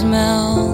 smell.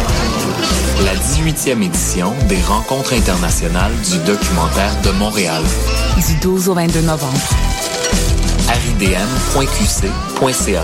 La 18e édition des rencontres internationales du documentaire de Montréal. Du 12 au 22 novembre. ridm.qc.ca.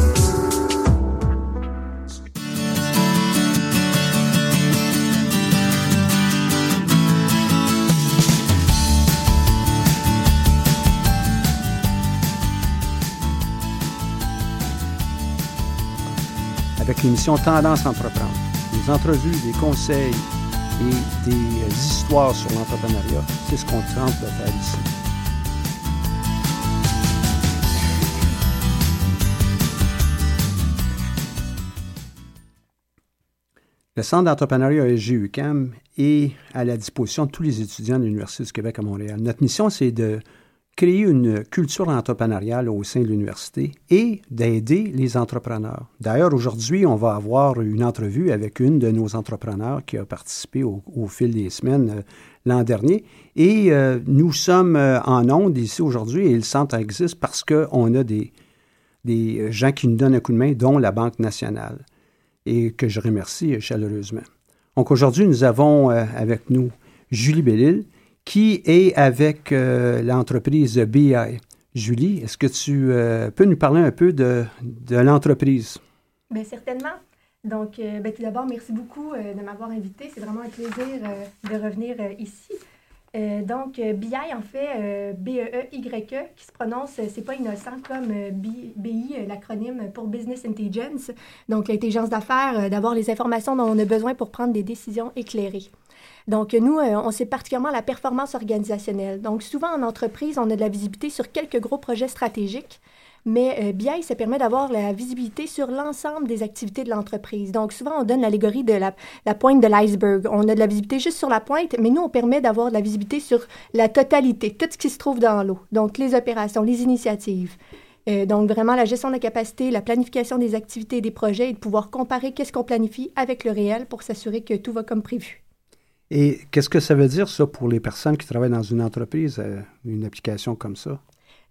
avec l'émission Tendance Entreprendre. Des entrevues, des conseils et des euh, histoires sur l'entrepreneuriat. C'est ce qu'on tente de faire ici. Le Centre d'entrepreneuriat SGUCAM est à la disposition de tous les étudiants de l'Université du Québec à Montréal. Notre mission, c'est de créer une culture entrepreneuriale au sein de l'université et d'aider les entrepreneurs. D'ailleurs, aujourd'hui, on va avoir une entrevue avec une de nos entrepreneurs qui a participé au, fil des semaines euh, l'an dernier. Et euh, nous sommes euh, en ondes ici aujourd'hui et le centre existe parce qu'on a des, des gens qui nous donnent un coup de main, dont la Banque nationale, et que je remercie chaleureusement. Donc aujourd'hui, nous avons avec nous Julie Bellil, qui est avec euh, l'entreprise BI. Julie, est-ce que tu euh, peux nous parler un peu de, l'entreprise? Bien, certainement. Donc, euh, ben, tout d'abord, merci beaucoup de m'avoir invité. C'est vraiment un plaisir de revenir ici. Donc, BI, en fait, B-E-E-Y-E, qui se prononce, c'est pas innocent comme BI, l'acronyme pour Business Intelligence. Donc, l'intelligence d'affaires, d'avoir les informations dont on a besoin pour prendre des décisions éclairées. Donc, nous, euh, on sait particulièrement la performance organisationnelle. Donc, souvent en entreprise, on a de la visibilité sur quelques gros projets stratégiques. Mais euh, BI, ça permet d'avoir la visibilité sur l'ensemble des activités de l'entreprise. Donc, souvent, on donne l'allégorie de la, pointe de l'iceberg. On a de la visibilité juste sur la pointe, mais nous, on permet d'avoir de la visibilité sur la totalité, tout ce qui se trouve dans l'eau. Donc, les opérations, les initiatives. Euh, donc, vraiment, la gestion de la capacité, la planification des activités des projets et de pouvoir comparer qu'est-ce qu'on planifie avec le réel pour s'assurer que tout va comme prévu. Et qu'est-ce que ça veut dire, ça, pour les personnes qui travaillent dans une entreprise, euh, une application comme ça?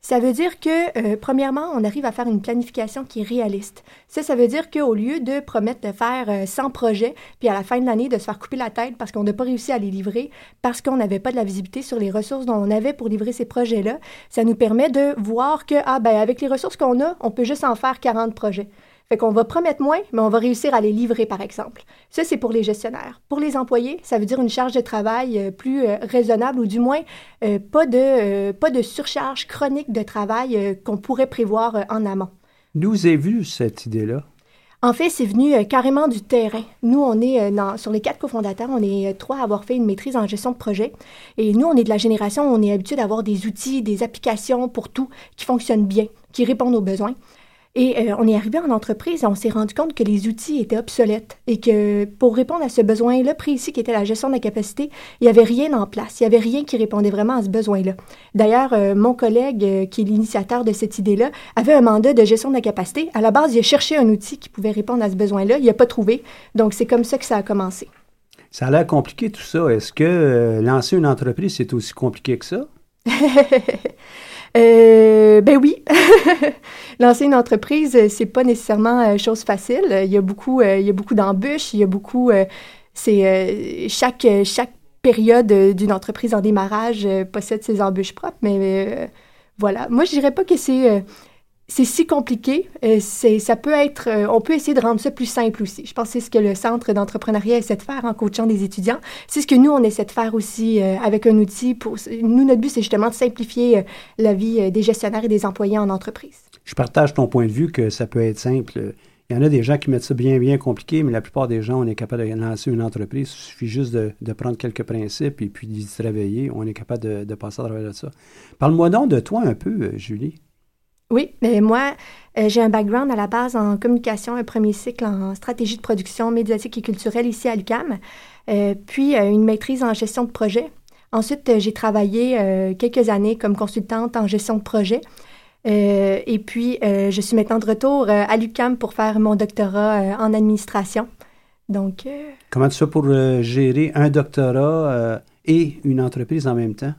Ça veut dire que, euh, premièrement, on arrive à faire une planification qui est réaliste. Ça, ça veut dire qu'au lieu de promettre de faire euh, 100 projets, puis à la fin de l'année de se faire couper la tête parce qu'on n'a pas réussi à les livrer, parce qu'on n'avait pas de la visibilité sur les ressources dont on avait pour livrer ces projets-là, ça nous permet de voir que, ah ben, avec les ressources qu'on a, on peut juste en faire 40 projets. Fait qu'on va promettre moins, mais on va réussir à les livrer, par exemple. Ça, c'est pour les gestionnaires. Pour les employés, ça veut dire une charge de travail euh, plus euh, raisonnable ou du moins euh, pas, de, pas de surcharge chronique de travail qu'on pourrait prévoir en amont. D'où vous avez vu cette idée-là? En fait, c'est venu euh, carrément du terrain. Nous, on est euh, dans- sur les quatre cofondateurs, on est euh, trois à avoir fait une maîtrise en gestion de projet. Et nous, on est de la génération où on est habitué d'avoir des outils, des applications pour tout qui fonctionnent bien, qui répondent aux besoins. Et euh, on est arrivé en entreprise et on s'est rendu compte que les outils étaient obsolètes et que pour répondre à ce besoin-là précis qui était la gestion de la capacité, il n'y avait rien en place. Il n'y avait rien qui répondait vraiment à ce besoin-là. D'ailleurs, euh, mon collègue, euh, qui est l'initiateur de cette idée-là, avait un mandat de gestion de la capacité. À la base, il a cherché un outil qui pouvait répondre à ce besoin-là. Il n'a pas trouvé. Donc, c'est comme ça que ça a commencé. Ça a l'air compliqué tout ça. Est-ce que lancer une entreprise, c'est aussi compliqué que ça? Euh, ben oui. Lancer une entreprise, euh, c'est pas nécessairement euh, chose facile. Il y a beaucoup, il y a beaucoup d'embûches. Il y a beaucoup. c'est chaque chaque période d'une entreprise en démarrage possède ses embûches propres. Mais voilà. Moi, je dirais pas que c'est c'est si compliqué. Euh, ça peut être. euh, on peut essayer de rendre ça plus simple aussi. Je pense que c'est ce que le centre d'entrepreneuriat essaie de faire en coachant des étudiants. C'est ce que nous on essaie de faire aussi euh, avec un outil. Pour nous, notre but c'est justement de simplifier la vie des gestionnaires et des employés en entreprise. Je partage ton point de vue que ça peut être simple. Il y en a des gens qui mettent ça bien, bien compliqué, mais la plupart des gens, on est capable de lancer une entreprise. Il suffit juste de, prendre quelques principes et puis d'y travailler. On est capable de, passer à travers ça. Parle-moi donc de toi un peu, Julie. Oui, mais moi, euh, j'ai un background à la base en communication, un premier cycle en stratégie de production médiatique et culturelle ici à l'UCAM, euh, puis euh, une maîtrise en gestion de projet. Ensuite, j'ai travaillé quelques années comme consultante en gestion de projet. Et puis, je suis maintenant de retour à l'UCAM pour faire mon doctorat en administration. Donc, Comment tu fais pour gérer un doctorat et une entreprise en même temps?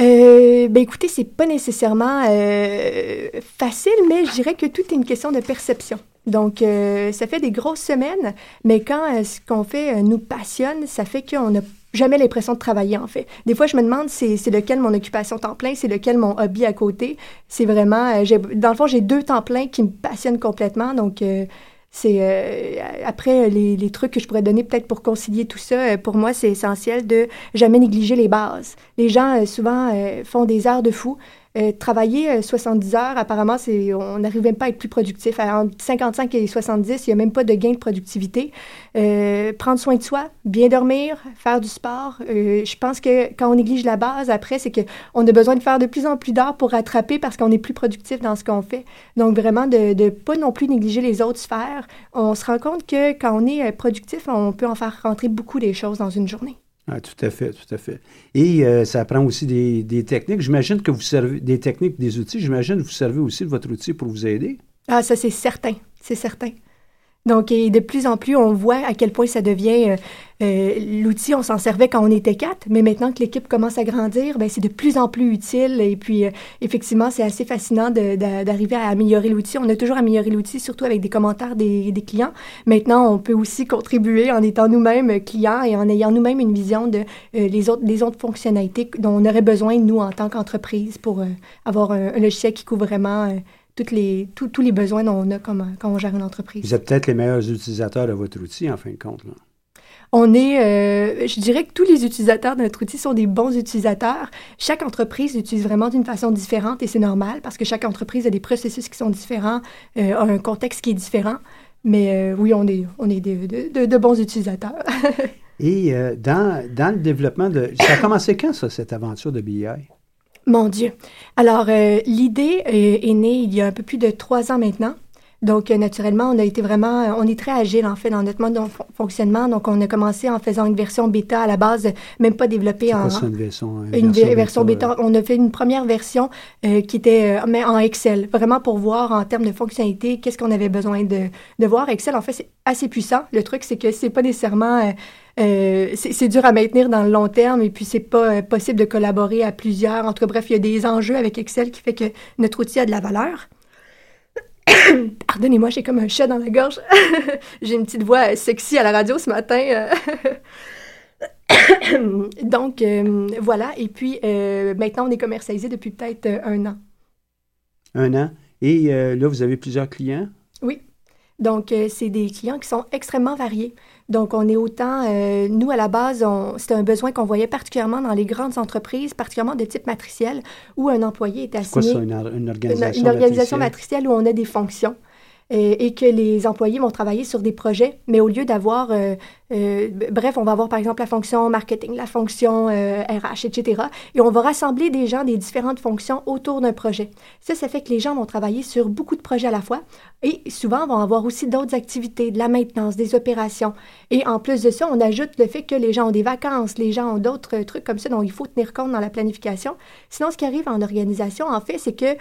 Euh, ben écoutez, c'est pas nécessairement euh, facile, mais je dirais que tout est une question de perception. Donc, euh, ça fait des grosses semaines, mais quand euh, ce qu'on fait euh, nous passionne, ça fait qu'on n'a jamais l'impression de travailler, en fait. Des fois, je me demande c'est c'est lequel mon occupation temps plein, c'est lequel mon hobby à côté. C'est vraiment... euh, j'ai- dans le fond, j'ai deux temps pleins qui me passionnent complètement, donc... euh, c'est euh, après les, les trucs que je pourrais donner peut-être pour concilier tout ça. euh, pour moi, c'est essentiel de jamais négliger les bases. Les gens euh, souvent euh, font des heures de fou. Euh, travailler euh, 70 heures, apparemment, c'est on n'arrive même pas à être plus productif. Entre 55 et 70, il n'y a même pas de gain de productivité. Euh, prendre soin de soi, bien dormir, faire du sport. Euh, je pense que quand on néglige la base, après, c'est qu'on a besoin de faire de plus en plus d'heures pour rattraper parce qu'on est plus productif dans ce qu'on fait. Donc, vraiment, de ne pas non plus négliger les autres sphères. On se rend compte que quand on est euh, productif, on peut en faire rentrer beaucoup des choses dans une journée. Ah, tout à fait, tout à fait. Et euh, ça prend aussi des, des techniques. J'imagine que vous servez des techniques, des outils. J'imagine que vous servez aussi de votre outil pour vous aider. Ah, ça, c'est certain. C'est certain. Donc, et de plus en plus, on voit à quel point ça devient... euh, euh, L'outil, on s'en servait quand on était quatre, mais maintenant que l'équipe commence à grandir, ben, c'est de plus en plus utile. Et puis, euh, effectivement, c'est assez fascinant d'arriver à améliorer l'outil. On a toujours amélioré l'outil, surtout avec des commentaires des, des clients. Maintenant, on peut aussi contribuer en étant nous-mêmes clients et en ayant nous-mêmes une vision de euh, les, autres, les autres fonctionnalités dont on aurait besoin, nous, en tant qu'entreprise, pour euh, avoir un, un logiciel qui couvre vraiment... toutes les, tous- tous les besoins dont on a comme, quand on gère une entreprise. Vous êtes peut-être les meilleurs utilisateurs de votre outil, en fin de compte. là. On est, euh, je dirais que tous les utilisateurs de notre outil sont des bons utilisateurs. Chaque entreprise l'utilise vraiment d'une façon différente et c'est normal parce que chaque entreprise a des processus qui sont différents, euh, a un contexte qui est différent. Mais euh, oui, on est, on est de, de- de- de bons utilisateurs. Et dans, dans le développement de... Ça a commencé quand, ça, cette aventure de BI? Mon Dieu. Alors, euh, l'idée euh, est née il y a un peu plus de trois ans maintenant. Donc, euh, naturellement, on a été vraiment, on est très agile en fait dans notre mode de fon- fonctionnement. Donc, on a commencé en faisant une version bêta à la base, même pas développée en quoi une version, une une version ver- version bêta. On a fait une première version euh, qui était euh, mais en Excel, vraiment pour voir en termes de fonctionnalité qu'est-ce qu'on avait besoin de, de voir. Excel, en fait, c'est assez puissant. Le truc, c'est que c'est pas nécessairement euh, c'est dur à maintenir dans le long terme et puis c'est pas euh, possible de collaborer à plusieurs. En tout cas, bref, il y a des enjeux avec Excel qui fait que notre outil a de la valeur. Pardonnez-moi, j'ai comme un chat dans la gorge. j'ai une petite voix euh, sexy à la radio ce matin. Donc, euh, voilà. Et puis, maintenant, on est commercialisé depuis peut-être un an. Un an. Et là, vous avez plusieurs clients? Oui. Donc, c'est des clients qui sont extrêmement variés. Donc, on est autant, euh, nous, à la base, on- c'était un besoin qu'on voyait particulièrement dans les grandes entreprises, particulièrement de type matriciel, où un employé est C'est quoi assigné ça, une, or- une une, organisation une organisation matricielle? matricielle où on a des fonctions euh, et que les employés vont travailler sur des projets, mais au lieu d'avoir, euh, euh, bref, on va avoir par exemple la fonction marketing, la fonction euh, RH, etc. Et on va rassembler des gens des différentes fonctions autour d'un projet. Ça, ça fait que les gens vont travailler sur beaucoup de projets à la fois et souvent vont avoir aussi d'autres activités, de la maintenance, des opérations. Et en plus de ça, on ajoute le fait que les gens ont des vacances, les gens ont d'autres euh, trucs comme ça dont il faut tenir compte dans la planification. Sinon, ce qui arrive en organisation, en fait, c'est que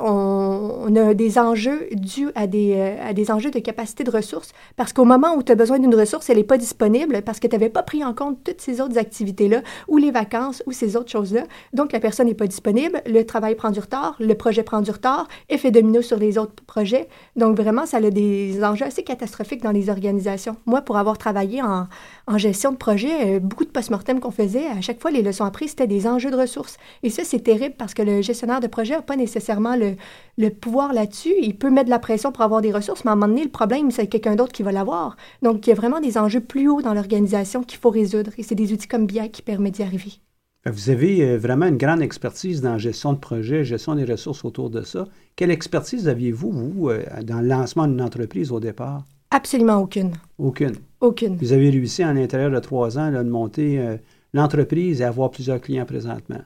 on, on a des enjeux dus à des, euh, à des enjeux de capacité de ressources parce qu'au moment où tu as besoin d'une ressource, elle n'est pas disponible parce que tu n'avais pas pris en compte toutes ces autres activités-là ou les vacances ou ces autres choses-là. Donc, la personne n'est pas disponible, le travail prend du retard, le projet prend du retard, effet domino sur les autres projets. Donc, vraiment, ça a des enjeux assez catastrophiques dans les organisations. Moi, pour avoir travaillé en, en gestion de projet, euh, beaucoup de post-mortem qu'on faisait, à chaque fois, les leçons apprises, c'était des enjeux de ressources. Et ça, c'est terrible parce que le gestionnaire de projet n'a pas nécessairement le, le pouvoir là-dessus. Il peut mettre de la pression pour avoir des ressources, mais à un moment donné, le problème, c'est quelqu'un d'autre qui va l'avoir. Donc, il y a vraiment des enjeux plus hauts dans l'organisation qu'il faut résoudre. Et c'est des outils comme BI qui permettent d'y arriver. Vous avez euh, vraiment une grande expertise dans la gestion de projet, gestion des ressources autour de ça. Quelle expertise aviez-vous, vous, euh, dans le lancement d'une entreprise au départ? Absolument aucune. Aucune. Aucune. Vous avez réussi en l'intérieur de trois ans là, de monter euh, l'entreprise et avoir plusieurs clients présentement.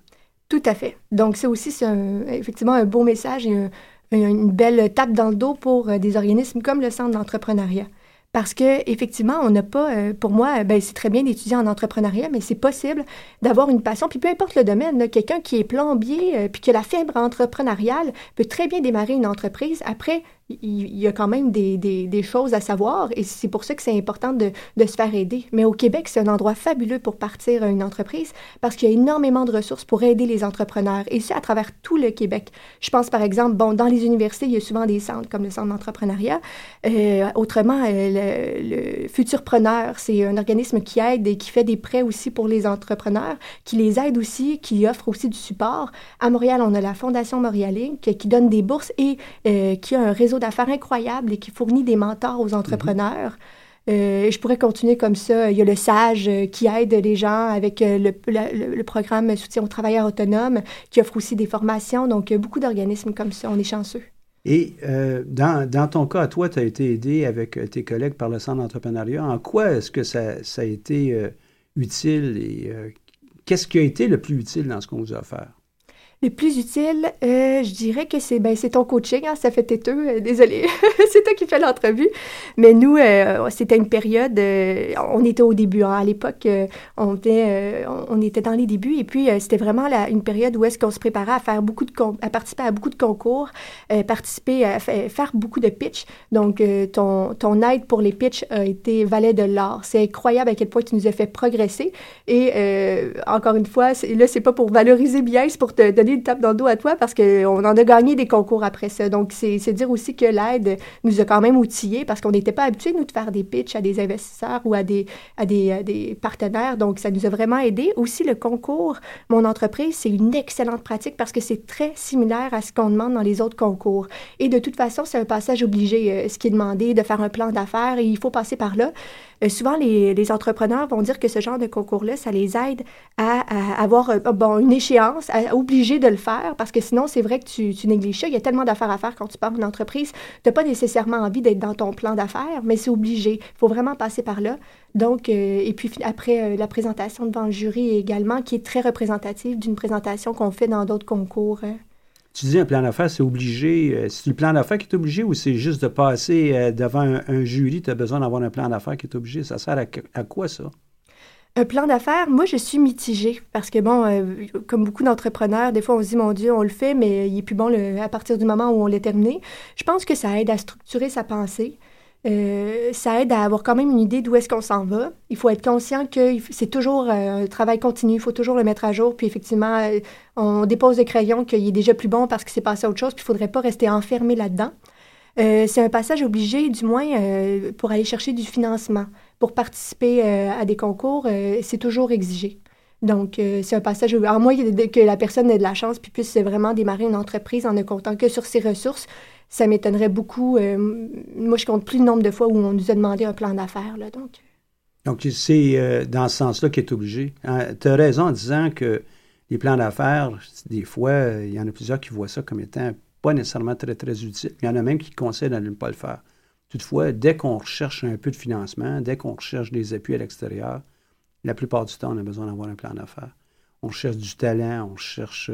Tout à fait. Donc, c'est aussi c'est effectivement un beau message et un- un- une belle tape dans le dos pour euh, des organismes comme le Centre d'entrepreneuriat. Parce que effectivement, on n'a pas, euh, pour moi, euh, ben, c'est très bien d'étudier en entrepreneuriat, mais c'est possible d'avoir une passion. Puis peu importe le domaine, quelqu'un qui est plombier, puis qui a la fibre entrepreneuriale, peut très bien démarrer une entreprise. Après, il y a quand même des, choses à savoir et c'est pour ça que c'est important de, se faire aider. Mais au Québec, c'est un endroit fabuleux pour partir une entreprise parce qu'il y a énormément de ressources pour aider les entrepreneurs et ça à travers tout le Québec. Je pense par exemple, bon, dans les universités, il y a souvent des centres comme le Centre d'entrepreneuriat. Euh, autrement, euh, le, le Futurpreneur, c'est un organisme qui aide et qui fait des prêts aussi pour les entrepreneurs, qui les aide aussi, qui offre aussi du support. À Montréal, on a la Fondation Montréalais qui, qui donne des bourses et euh, qui a un réseau d'affaires incroyable et qui fournit des mentors aux entrepreneurs. Euh, je pourrais continuer comme ça. Il y a le SAGE euh, qui aide les gens avec euh, le, la- le- le programme Soutien aux travailleurs autonomes qui offre aussi des formations. Donc, beaucoup d'organismes comme ça. On est chanceux. Et dans, dans ton cas, toi, tu as été aidé avec tes collègues par le Centre d'entrepreneuriat. En quoi est-ce que ça, ça a été utile et qu'est-ce qui a été le plus utile dans ce qu'on vous a offert? Le plus utile, euh, je dirais que c'est ben, ton coaching, hein, ça fait têteux, euh, désolé, c'est toi qui fais l'entrevue. Mais nous, euh, c'était une période, euh, on était au début, hein, à l'époque, euh, on, était, on était dans les débuts, et puis c'était vraiment la- une période où est-ce qu'on se préparait à faire beaucoup de à participer à beaucoup de concours, participer à fa- faire beaucoup de pitch. Donc, ton, ton aide pour les pitchs a été valet de l'or. C'est incroyable à quel point tu nous as fait progresser. Et encore une fois, là, c'est pas pour valoriser bien, c'est pour te donner une tape dans le dos à toi parce qu'on en a gagné des concours après ça. Donc, c'est dire aussi que l'aide nous a quand même outillés parce qu'on n'était pas habitués, nous, de faire des pitchs à des investisseurs ou à des, à des, à des partenaires. Donc, ça nous a vraiment aidé. Aussi, le concours, mon entreprise, c'est une excellente pratique parce que c'est très similaire à ce qu'on demande dans les autres concours. Et de toute façon, c'est un passage obligé, euh, ce qui est demandé, de faire un plan d'affaires et il faut passer par là. Euh, souvent, les, entrepreneurs vont dire que ce genre de concours-là, ça les aide à, avoir euh, bon, une échéance, à obliger de le faire, parce que sinon, c'est vrai que tu, tu négliges ça. Il y a tellement d'affaires à faire quand tu pars une entreprise. Tu n'as pas nécessairement envie d'être dans ton plan d'affaires, mais c'est obligé. Il faut vraiment passer par là. Donc, euh, et puis après, la présentation devant le jury également, qui est très représentative d'une présentation qu'on fait dans d'autres concours. Tu dis un plan d'affaires, c'est obligé. euh, C'est le plan d'affaires qui est obligé ou c'est juste de passer euh, devant un, jury, tu as besoin d'avoir un plan d'affaires qui est obligé? Ça sert à, quoi ça? Un plan d'affaires, moi, je suis mitigée parce que, bon, euh, comme beaucoup d'entrepreneurs, des fois, on se dit, mon Dieu, on le fait, mais il est plus bon à partir du moment où on l'a terminé. Je pense que ça aide à structurer sa pensée. Euh, ça aide à avoir quand même une idée d'où est-ce qu'on s'en va. Il faut être conscient que c'est toujours euh, un travail continu, il faut toujours le mettre à jour. Puis effectivement, euh, on dépose le crayon qu'il est déjà plus bon parce qu'il s'est passé autre chose, puis il ne faudrait pas rester enfermé là-dedans. c'est un passage obligé, du moins, pour aller chercher du financement. Pour participer à des concours, c'est toujours exigé. Donc, c'est un passage, à moins que la personne ait de la chance puis puisse vraiment démarrer une entreprise en ne comptant que sur ses ressources, ça m'étonnerait beaucoup. Euh, moi, je compte plus le nombre de fois où on nous a demandé un plan d'affaires. Là, donc, donc c'est euh, dans ce sens-là qu'il est obligé. Hein, tu as raison en disant que les plans d'affaires, des fois, euh, il y en a plusieurs qui voient ça comme étant pas nécessairement très, très utile. Il y en a même qui conseillent de ne pas le faire. Toutefois, dès qu'on recherche un peu de financement, dès qu'on recherche des appuis à l'extérieur, la plupart du temps, on a besoin d'avoir un plan d'affaires. On cherche du talent, on cherche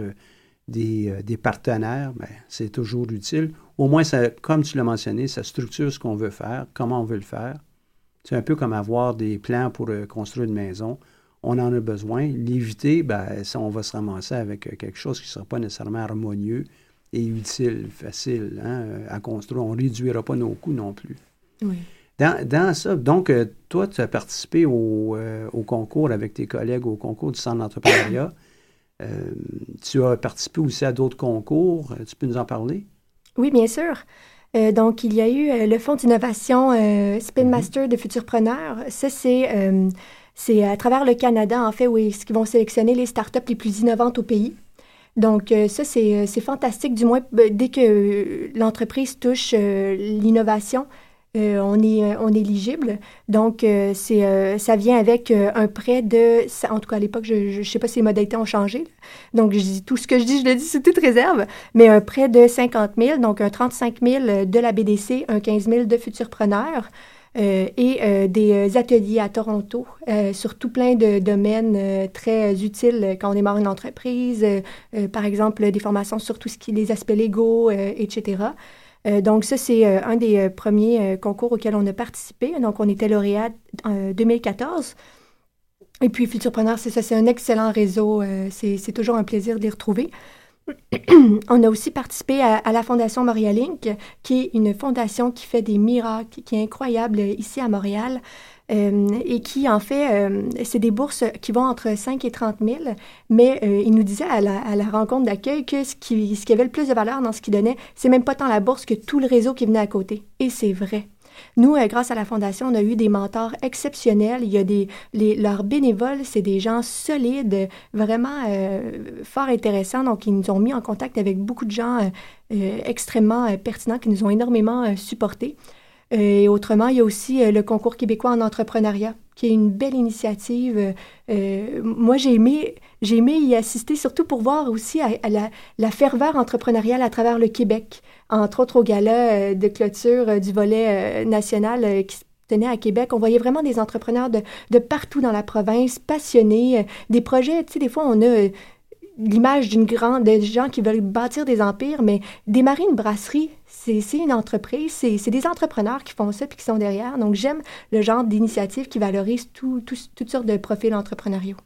des, des partenaires, ben, c'est toujours utile au moins, ça, comme tu l'as mentionné, ça structure ce qu'on veut faire, comment on veut le faire. C'est un peu comme avoir des plans pour euh, construire une maison. On en a besoin. L'éviter, ben, ça, on va se ramasser avec euh, quelque chose qui ne sera pas nécessairement harmonieux et utile, facile hein, à construire. On ne réduira pas nos coûts non plus. Oui. Dans, ça, donc, euh, toi, tu as participé au, au, concours avec tes collègues au concours du Centre d'entrepreneuriat. tu as participé aussi à d'autres concours. Tu peux nous en parler? Oui, bien sûr. Euh, donc, il y a eu euh, le Fonds d'innovation euh, Spin mhm. Master de Futurpreneurs. Ça, c'est, c'est à travers le Canada, en fait, où ils, vont sélectionner les startups les plus innovantes au pays. Donc, ça, c'est, c'est fantastique. Du moins, dès que l'entreprise touche l'innovation, euh, on, est, euh, on est éligible. Donc, euh, c'est, ça vient avec un prêt de... En tout cas, à l'époque, je ne sais pas si les modalités ont changé. Donc, je dis, tout ce que je dis, je le dis c'est toute réserve. Mais un prêt de 50 000, donc un 35 000 de la BDC, un 15 000 de Futurpreneur. et des ateliers à Toronto sur tout plein de domaines très utiles quand on démarre une entreprise, par exemple des formations sur tout ce qui est les aspects légaux, etc. Euh, donc ça, c'est euh, un des euh, premiers concours auxquels on a participé. Donc on était lauréat en 2014. Et puis Futurpreneur, c'est ça, c'est un excellent réseau. c'est toujours un plaisir les retrouver. on a aussi participé à, la Fondation Montréal Inc., qui est une fondation qui fait des miracles, qui est incroyable ici à Montréal. Euh, et qui, en fait, euh, c'est des bourses qui vont entre 5 et 30 000, mais euh, il nous disait à la, à la rencontre d'accueil que ce qui, ce qui avait le plus de valeur dans ce qu'il donnait, c'est même pas tant la bourse que tout le réseau qui venait à côté. Et c'est vrai. Nous, grâce à la Fondation, on a eu des mentors exceptionnels. Il y a des, leurs bénévoles, c'est des gens solides, vraiment fort intéressants. Donc, ils nous ont mis en contact avec beaucoup de gens extrêmement pertinents qui nous ont énormément supportés. Et autrement, il y a aussi euh, le concours québécois en entrepreneuriat, qui est une belle initiative. Euh, moi, j'ai aimé, j'ai aimé y assister, surtout pour voir aussi à, la, ferveur entrepreneuriale à travers le Québec, entre autres au gala euh, de clôture du volet national qui se tenait à Québec. On voyait vraiment des entrepreneurs de, de partout dans la province, passionnés, des projets, tu sais, des fois, on a l'image d'une grande, des gens qui veulent bâtir des empires, mais démarrer une brasserie, c'est une entreprise, c'est des entrepreneurs qui font ça puis qui sont derrière. Donc, j'aime le genre d'initiative qui valorise tout, toutes sortes de profils entrepreneuriaux.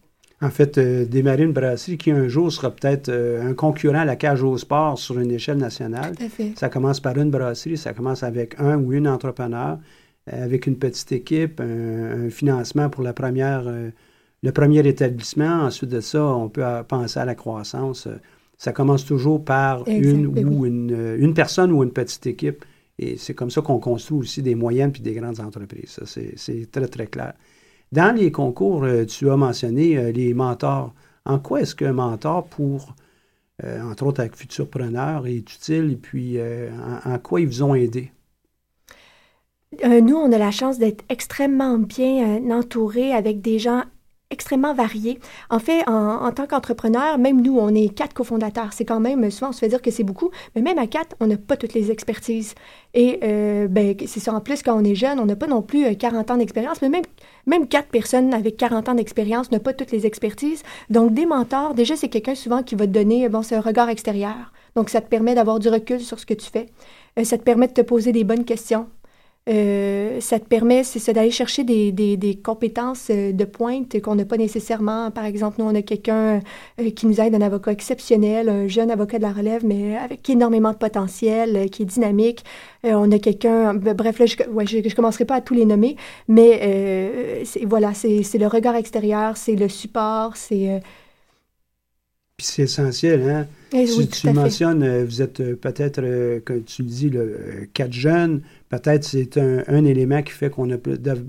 En fait, euh, démarrer une brasserie qui un jour sera peut-être euh, un concurrent à la cage au sport sur une échelle nationale. Tout à fait. Ça commence par une brasserie, ça commence avec un ou une entrepreneur, euh, avec une petite équipe, un, financement pour la première, le premier établissement. Ensuite de ça, on peut penser à la croissance ça commence toujours par une ou une, une, personne ou une petite équipe. Et c'est comme ça qu'on construit aussi des moyennes puis des grandes entreprises. Ça, c'est très, très clair. Dans les concours, euh, tu as mentionné euh, les mentors. En quoi est-ce qu'un mentor pour, euh, entre autres avec Futurpreneur, est utile? Et puis en, en, quoi ils vous ont aidé? nous, on a la chance d'être extrêmement bien entourés avec des gens extrêmement varié. En fait, en, tant qu'entrepreneur, même nous, on est quatre cofondateurs. C'est quand même, souvent, on se fait dire que c'est beaucoup, mais même à quatre, on n'a pas toutes les expertises. Et euh, ben, c'est ça, en plus, quand on est jeune, on n'a pas non plus 40 euh, ans d'expérience, mais même, quatre personnes avec 40 ans d'expérience n'ont pas toutes les expertises. Donc, des mentors, déjà, c'est quelqu'un souvent qui va te donner, bon, c'est un regard extérieur. Donc, ça te permet d'avoir du recul sur ce que tu fais. Euh, ça te permet de te poser des bonnes questions. Euh, ça te permet, c'est ça, d'aller chercher des, des, des, compétences euh, de pointe qu'on n'a pas nécessairement. Par exemple, nous, on a quelqu'un euh, qui nous aide, un avocat exceptionnel, un jeune avocat de la relève, mais avec énormément de potentiel, qui est dynamique. on a quelqu'un, bref, là, je ne commencerai pas à tous les nommer, mais voilà, c'est le regard extérieur, c'est le support, c'est... Puis c'est essentiel, hein? Eh si tu mentionnes, vous êtes peut-être, comme tu le dis, le, quatre jeunes, Peut-être c'est un, élément qui fait qu'on a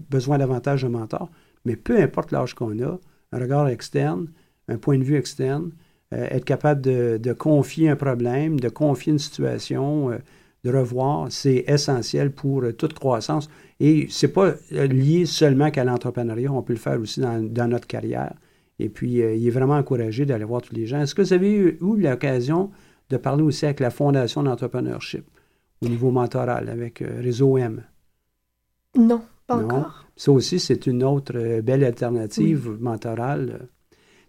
besoin davantage de mentors, mais peu importe l'âge qu'on a, un regard externe, un point de vue externe, euh, être capable de, confier un problème, de confier une situation, euh, de revoir, c'est essentiel pour euh, toute croissance. Et ce n'est pas lié seulement qu'à l'entrepreneuriat, on peut le faire aussi dans, notre carrière. Et puis, il est vraiment encouragé d'aller voir tous les gens. Est-ce que vous avez eu, eu l'occasion de parler aussi avec la Fondation d'entrepreneurship? au niveau mentoral avec euh, Réseau M? Non, pas encore. Ça aussi, c'est une autre euh, belle alternative mentorale.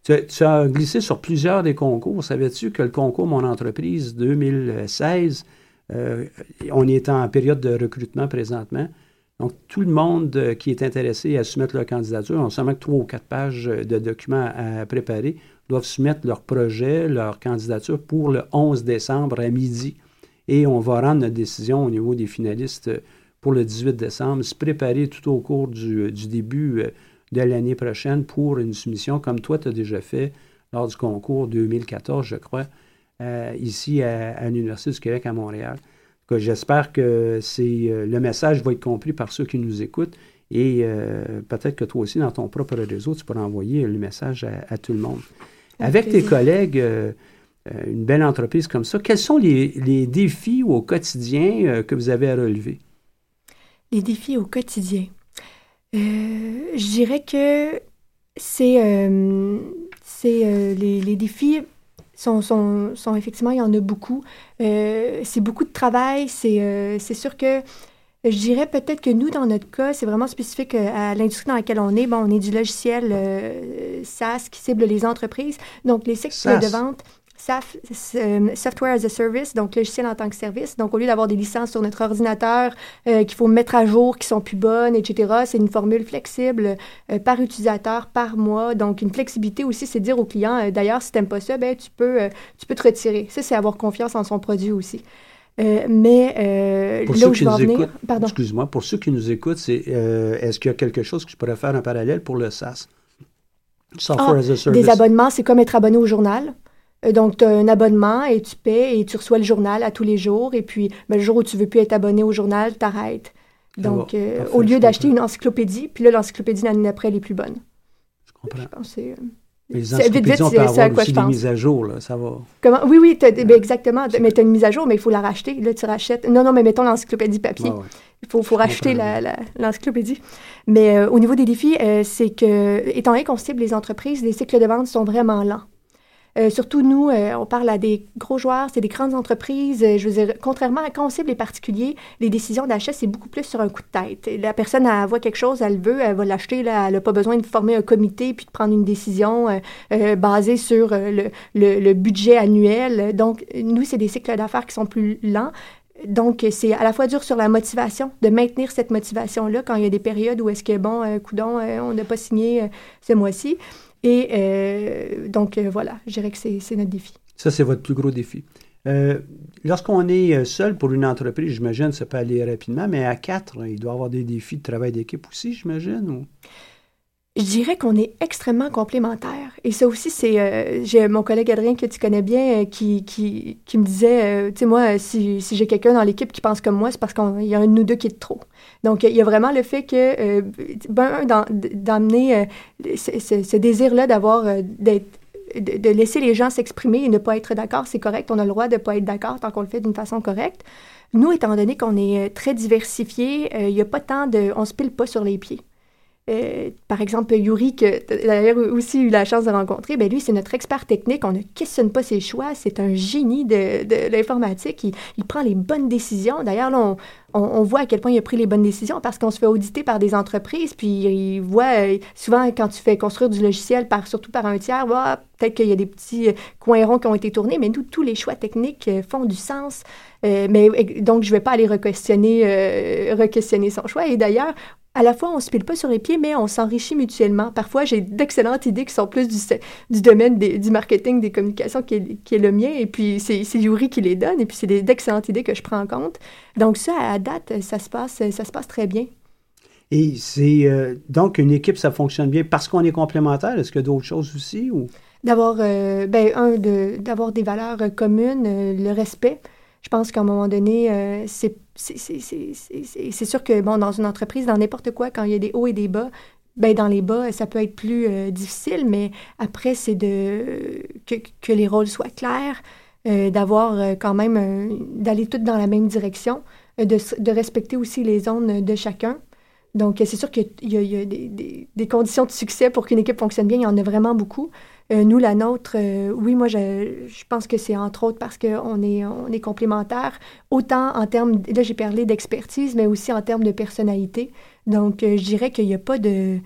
Tu, as glissé sur plusieurs des concours. Savais-tu que le concours Mon entreprise 2016, euh, on est en période de recrutement présentement? Donc, tout le monde qui est intéressé à soumettre leur candidature, on seulement que trois ou quatre pages de documents à préparer, doivent soumettre leur projet, leur candidature pour le 11 décembre à midi et on va rendre notre décision au niveau des finalistes pour le 18 décembre, se préparer tout au cours du, début euh, de l'année prochaine pour une soumission comme toi, tu as déjà fait lors du concours 2014, je crois, euh, ici à, l'Université du Québec à Montréal. J'espère que c'est euh, le message va être compris par ceux qui nous écoutent et peut-être que toi aussi, dans ton propre réseau, tu pourras envoyer le message à, tout le monde. Avec tes collègues, euh, une belle entreprise comme ça. Quels sont les, défis au quotidien euh, que vous avez à relever? Les défis au quotidien. Euh, je dirais que c'est les, défis sont, sont, sont, effectivement, il y en a beaucoup. c'est beaucoup de travail. C'est sûr que je dirais peut-être que nous, dans notre cas, c'est vraiment spécifique à l'industrie dans laquelle on est. Bon, on est du logiciel SaaS qui cible les entreprises. Donc, les cycles de vente, SAF, euh, Software as a Service, donc logiciel en tant que service. Donc, au lieu d'avoir des licences sur notre ordinateur euh, qu'il faut mettre à jour, qui sont plus bonnes, etc., c'est une formule flexible euh, par utilisateur, par mois. Donc, une flexibilité aussi, c'est dire au client, d'ailleurs, si tu n'aimes pas ça, ben, tu, peux, tu peux te retirer. Ça, c'est avoir confiance en son produit aussi. mais pour là où je veux venir, pardon. Excuse-moi, pour ceux qui nous écoutent, c'est est-ce qu'il y a quelque chose que je pourrais faire en parallèle pour le SaaS? Software ah, as a Service. Des abonnements, c'est comme être abonné au journal. Euh, donc, tu as un abonnement et tu paies et tu reçois le journal à tous les jours. Et puis, ben, le jour où tu veux plus être abonné au journal, tu arrêtes. Donc, euh, au lieu d'acheter une encyclopédie, puis là, l'encyclopédie l'année après, elle est plus bonne. Je comprends. Je pense c'est... Les encyclopédies, on peut avoir aussi des mises à jour, là, ça va. Comment? Oui, oui, ben, exactement. Mais tu as une mise à jour, mais il faut la racheter. Là, tu rachètes. Non, non, mais mettons l'encyclopédie papier. Il faut, faut racheter l'encyclopédie. mais euh, au niveau des défis, c'est que, étant donné qu'on cible les entreprises, les cycles de vente sont vraiment lents. Euh, surtout nous, euh, on parle à des gros joueurs, c'est des grandes entreprises. Euh, contrairement à quand on cible les particuliers, les décisions d'achat, c'est beaucoup plus sur un coup de tête. La personne, elle voit quelque chose, elle veut, elle va l'acheter. Elle n'a pas besoin de former un comité puis de prendre une décision basée sur le, le, budget annuel. Donc, nous, c'est des cycles d'affaires qui sont plus lents. Donc, c'est à la fois dur sur la motivation, de maintenir cette motivation-là quand il y a des périodes où est-ce que, bon, coudon, on n'a pas signé ce mois-ci. Et euh, donc, euh, voilà, je dirais que c'est notre défi. Ça, c'est votre plus gros défi. Euh, lorsqu'on est seul pour une entreprise, j'imagine, ça peut aller rapidement, mais à quatre, il doit y avoir des défis de travail d'équipe aussi, j'imagine? Je dirais qu'on est extrêmement complémentaires. Et ça aussi, c'est j'ai mon collègue Adrien que tu connais bien qui, qui, qui me disait, tu sais, moi, si, si j'ai quelqu'un dans l'équipe qui pense comme moi, c'est parce qu'il y a un de nous deux qui est trop. Donc, il y a vraiment le fait que, euh, ben, d'amener euh, ce, désir-là d'avoir, euh, d'être de, laisser les gens s'exprimer et ne pas être d'accord, c'est correct. On a le droit de ne pas être d'accord tant qu'on le fait d'une façon correcte. Nous, étant donné qu'on est très diversifié, il n'y a pas tant de... On se pile pas sur les pieds. Euh, par exemple, Yuri, que d'ailleurs aussi eu la chance de rencontrer, ben lui, c'est notre expert technique. On ne questionne pas ses choix. C'est un génie de, l'informatique. Il, prend les bonnes décisions. D'ailleurs, là, on, on, voit à quel point il a pris les bonnes décisions parce qu'on se fait auditer par des entreprises, puis il voit euh, souvent quand tu fais construire du logiciel, par, surtout par un tiers, bah, peut-être qu'il y a des petits coins ronds qui ont été tournés, mais nous, tous les choix techniques font du sens. mais donc, je ne vais pas aller re-questionner, re-questionner son choix. Et d'ailleurs, à la fois, on se pile pas sur les pieds, mais on s'enrichit mutuellement. Parfois, j'ai d'excellentes idées qui sont plus du, du domaine du marketing, des communications qui est, qui est le mien, et puis c'est Yuri qui les donne, et puis c'est d'excellentes idées que je prends en compte. Donc ça, à date, ça se passe, ça se passe très bien. Et c'est euh, donc une équipe, ça fonctionne bien parce qu'on est complémentaires. Est-ce qu'il y a d'autres choses aussi ou? D'avoir, euh, ben un, d'avoir des valeurs communes, euh, le respect. Je pense qu'à un moment donné, c'est c'est sûr que, bon, dans une entreprise, dans n'importe quoi, quand il y a des hauts et des bas, ben dans les bas, ça peut être plus euh, difficile, mais après, c'est de que, les rôles soient clairs, euh, d'avoir euh, quand même, d'aller toutes dans la même direction, de, respecter aussi les zones de chacun. Donc, c'est sûr qu'il y a, des, conditions de succès pour qu'une équipe fonctionne bien, il y en a vraiment beaucoup. Euh, nous, la nôtre, euh, oui, moi, je, je pense que c'est entre autres parce qu'on est, on est complémentaires, autant en termes, là, j'ai parlé d'expertise, mais aussi en termes de personnalité. Donc, euh, je dirais qu'il n'y a pas de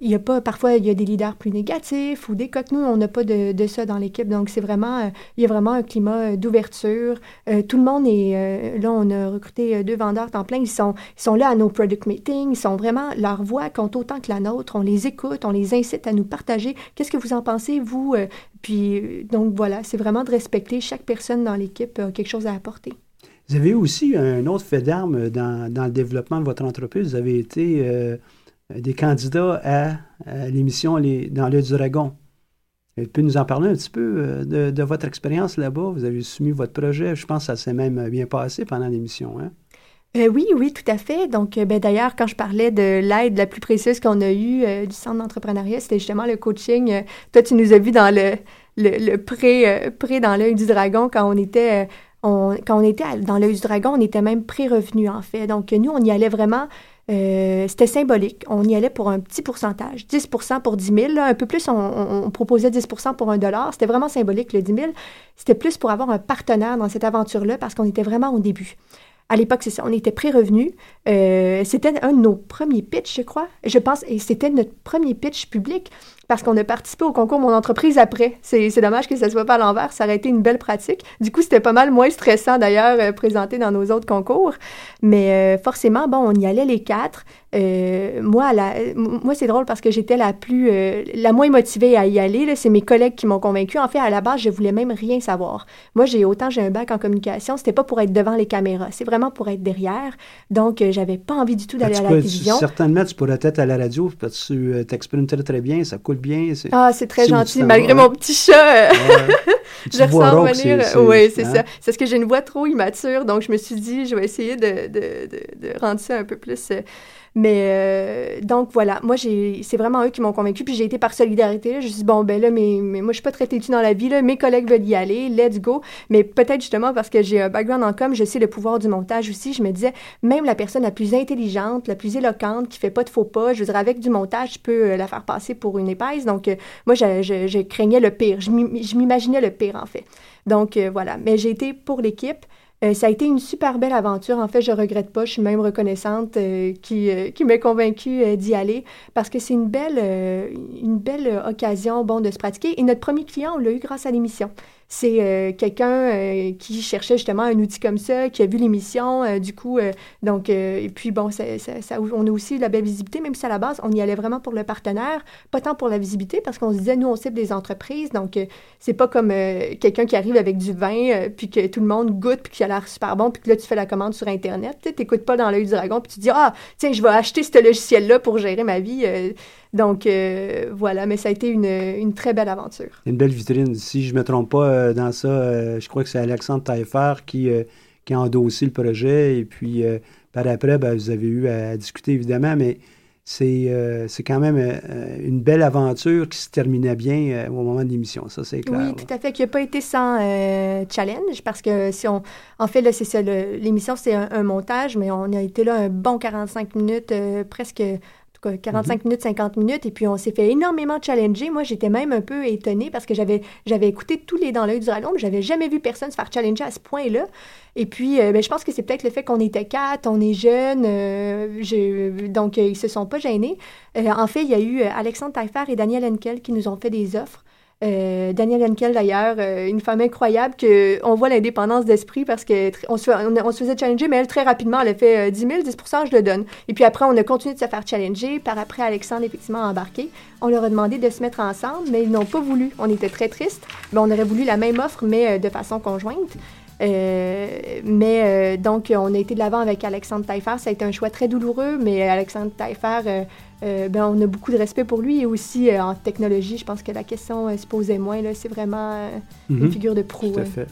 il y a pas, parfois, il y a des leaders plus négatifs ou des coques. Nous, on n'a pas de, de, ça dans l'équipe. Donc, c'est vraiment, euh, il y a vraiment un climat euh, d'ouverture. Euh, tout le monde est, là, on a recruté deux vendeurs temps plein. Ils sont, ils sont là à nos product meetings. Ils sont vraiment, leur voix compte autant que la nôtre. On les écoute, on les incite à nous partager. Qu'est-ce que vous en pensez, vous? puis, donc, voilà, c'est vraiment de respecter chaque personne dans l'équipe a quelque chose à apporter. Vous avez aussi un autre fait d'armes dans, dans, le développement de votre entreprise. Vous avez été des candidats à, l'émission Dans l'œil du dragon. Vous pouvez nous en parler un petit peu euh, de, votre expérience là-bas? Vous avez soumis votre projet. Je pense que ça s'est même bien passé pendant l'émission. Hein? Euh, oui, oui, tout à fait. Donc, ben, d'ailleurs, quand je parlais de l'aide la plus précieuse qu'on a eue du centre d'entrepreneuriat, c'était justement le coaching. toi, tu nous as vu dans le, le, pré, dans l'œil du dragon quand on était quand on était dans l'œil du dragon, on était même pré-revenu, en fait. Donc, nous, on y allait vraiment euh, c'était symbolique. On y allait pour un petit pourcentage, 10% pour 10 000. un peu plus, on, proposait 10% pour un dollar. C'était vraiment symbolique, le 10 000. C'était plus pour avoir un partenaire dans cette aventure-là parce qu'on était vraiment au début. À l'époque, c'est ça, on était pré-revenu. Euh, c'était un de nos premiers pitchs, je crois. Je pense, et c'était notre premier pitch public parce qu'on a participé au concours Mon entreprise après. C'est dommage que ça ne soit pas à l'envers, ça aurait été une belle pratique. Du coup, c'était pas mal moins stressant d'ailleurs euh, présenté dans nos autres concours. Mais euh, forcément, bon, on y allait les quatre. Euh, moi, la, moi c'est drôle parce que j'étais la plus, la moins motivée à y aller. C'est mes collègues qui m'ont convaincue. En fait, à la base, je voulais même rien savoir. Moi, j'ai autant j'ai un bac en communication, c'était pas pour être devant les caméras, c'est vraiment pour être derrière. Donc, j'avais pas envie du tout d'aller à la télévision. Certainement, tu pourrais être à la radio parce que tu t'exprimes très très bien, ça coule bien. Ah, c'est très gentil. Malgré mon petit chat, je ressens venir. Oui, c'est hein? ça. C'est ce que j'ai une voix trop immature, donc je me suis dit, je vais essayer de, de, de, de rendre ça un peu plus. Euh, mais euh, donc voilà, moi j'ai c'est vraiment eux qui m'ont convaincu puis j'ai été par solidarité. Je me suis dit bon ben là mais, mais moi je suis pas très têtue dans la vie là, mes collègues veulent y aller, let's go. Mais peut-être justement parce que j'ai un background en com, je sais le pouvoir du montage aussi, je me disais même la personne la plus intelligente, la plus éloquente qui fait pas de faux pas, je veux dire avec du montage, je peux euh, la faire passer pour une épaisse. Donc euh, moi je, je, craignais le pire, je m'imaginais le pire en fait. Donc voilà, mais j'ai été pour l'équipe. Euh, ça a été une super belle aventure. En fait, je regrette pas. Je suis même reconnaissante euh, qui, euh, qui convaincue d'y aller parce que c'est une belle, une belle occasion bon, de se pratiquer. Et notre premier client, on l'a eu grâce à l'émission. C'est euh, quelqu'un euh, qui cherchait justement un outil comme ça, qui a vu l'émission, euh, du coup, donc, et puis bon, ça, on a aussi la belle visibilité, même si à la base, on y allait vraiment pour le partenaire, pas tant pour la visibilité, parce qu'on se disait, nous, on cible des entreprises, donc c'est pas comme quelqu'un qui arrive avec du vin, puis que tout le monde goûte, puis qui a l'air super bon, puis que là, tu fais la commande sur Internet, tu n'écoutes pas dans l'œil du dragon, puis tu dis, ah, tiens, je vais acheter ce logiciel-là pour gérer ma vie. Donc, euh, voilà, mais ça a été une, une, très belle aventure. Une belle vitrine. Si je ne me trompe pas euh, dans ça, euh, je crois que c'est Alexandre Taillefer qui, qui a endossé le projet. Et puis, par après, ben, vous avez eu à, discuter, évidemment, mais c'est quand même une belle aventure qui se terminait bien au moment de l'émission. Ça, c'est clair. Oui, tout à fait, qui n'a pas été sans challenge, parce que si on... En fait, là, c'est ça, l'émission, c'est un, un, montage, mais on a été là un bon 45 minutes, presque tout cas 45 minutes, 50 minutes, et puis on s'est fait énormément challenger. Moi, j'étais même un peu étonnée parce que j'avais, j'avais écouté tous les Dans l'œil du dragon, mais j'avais jamais vu personne se faire challenger à ce point-là. Et puis, euh, ben, je pense que c'est peut-être le fait qu'on était quatre, on est jeunes, euh, donc euh, ils se sont pas gênés. en fait, il y a eu Alexandre Taillefer et Daniel Henkel qui nous ont fait des offres. Euh, Daniel Henkel, d'ailleurs, euh, une femme incroyable, que on voit l'indépendance d'esprit parce qu'on on se, faisait challenger, mais elle, très rapidement, elle a fait 10 000, 10% je le donne. Et puis après, on a continué de se faire challenger. Par après, Alexandre, effectivement, a embarqué. On leur a demandé de se mettre ensemble, mais ils n'ont pas voulu. On était très tristes. Mais on aurait voulu la même offre, mais euh, de façon conjointe. mais donc, on a été de l'avant avec Alexandre Taillefer. Ça a été un choix très douloureux, mais Alexandre Taillefer euh, ben, on a beaucoup de respect pour lui et aussi euh, en technologie, je pense que la question euh, se posait moins. C'est vraiment une mhm. figure de proue. Tout à fait.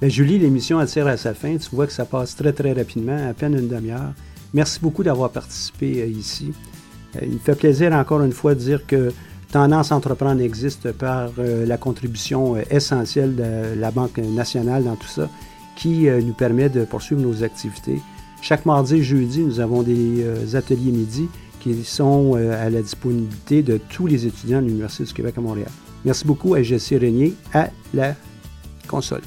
Ben, Julie, l'émission tire à sa fin. Tu vois que ça passe très, très rapidement, à peine une demi-heure. Merci beaucoup d'avoir participé ici. il me fait plaisir encore une fois de dire que Tendance Entreprendre existe par la contribution essentielle de la Banque nationale dans tout ça, qui nous permet de poursuivre nos activités. Chaque mardi et jeudi, nous avons des ateliers midi qui sont euh, à la disponibilité de tous les étudiants de l'Université du Québec à Montréal. Merci beaucoup à Jessie Régnier à la console.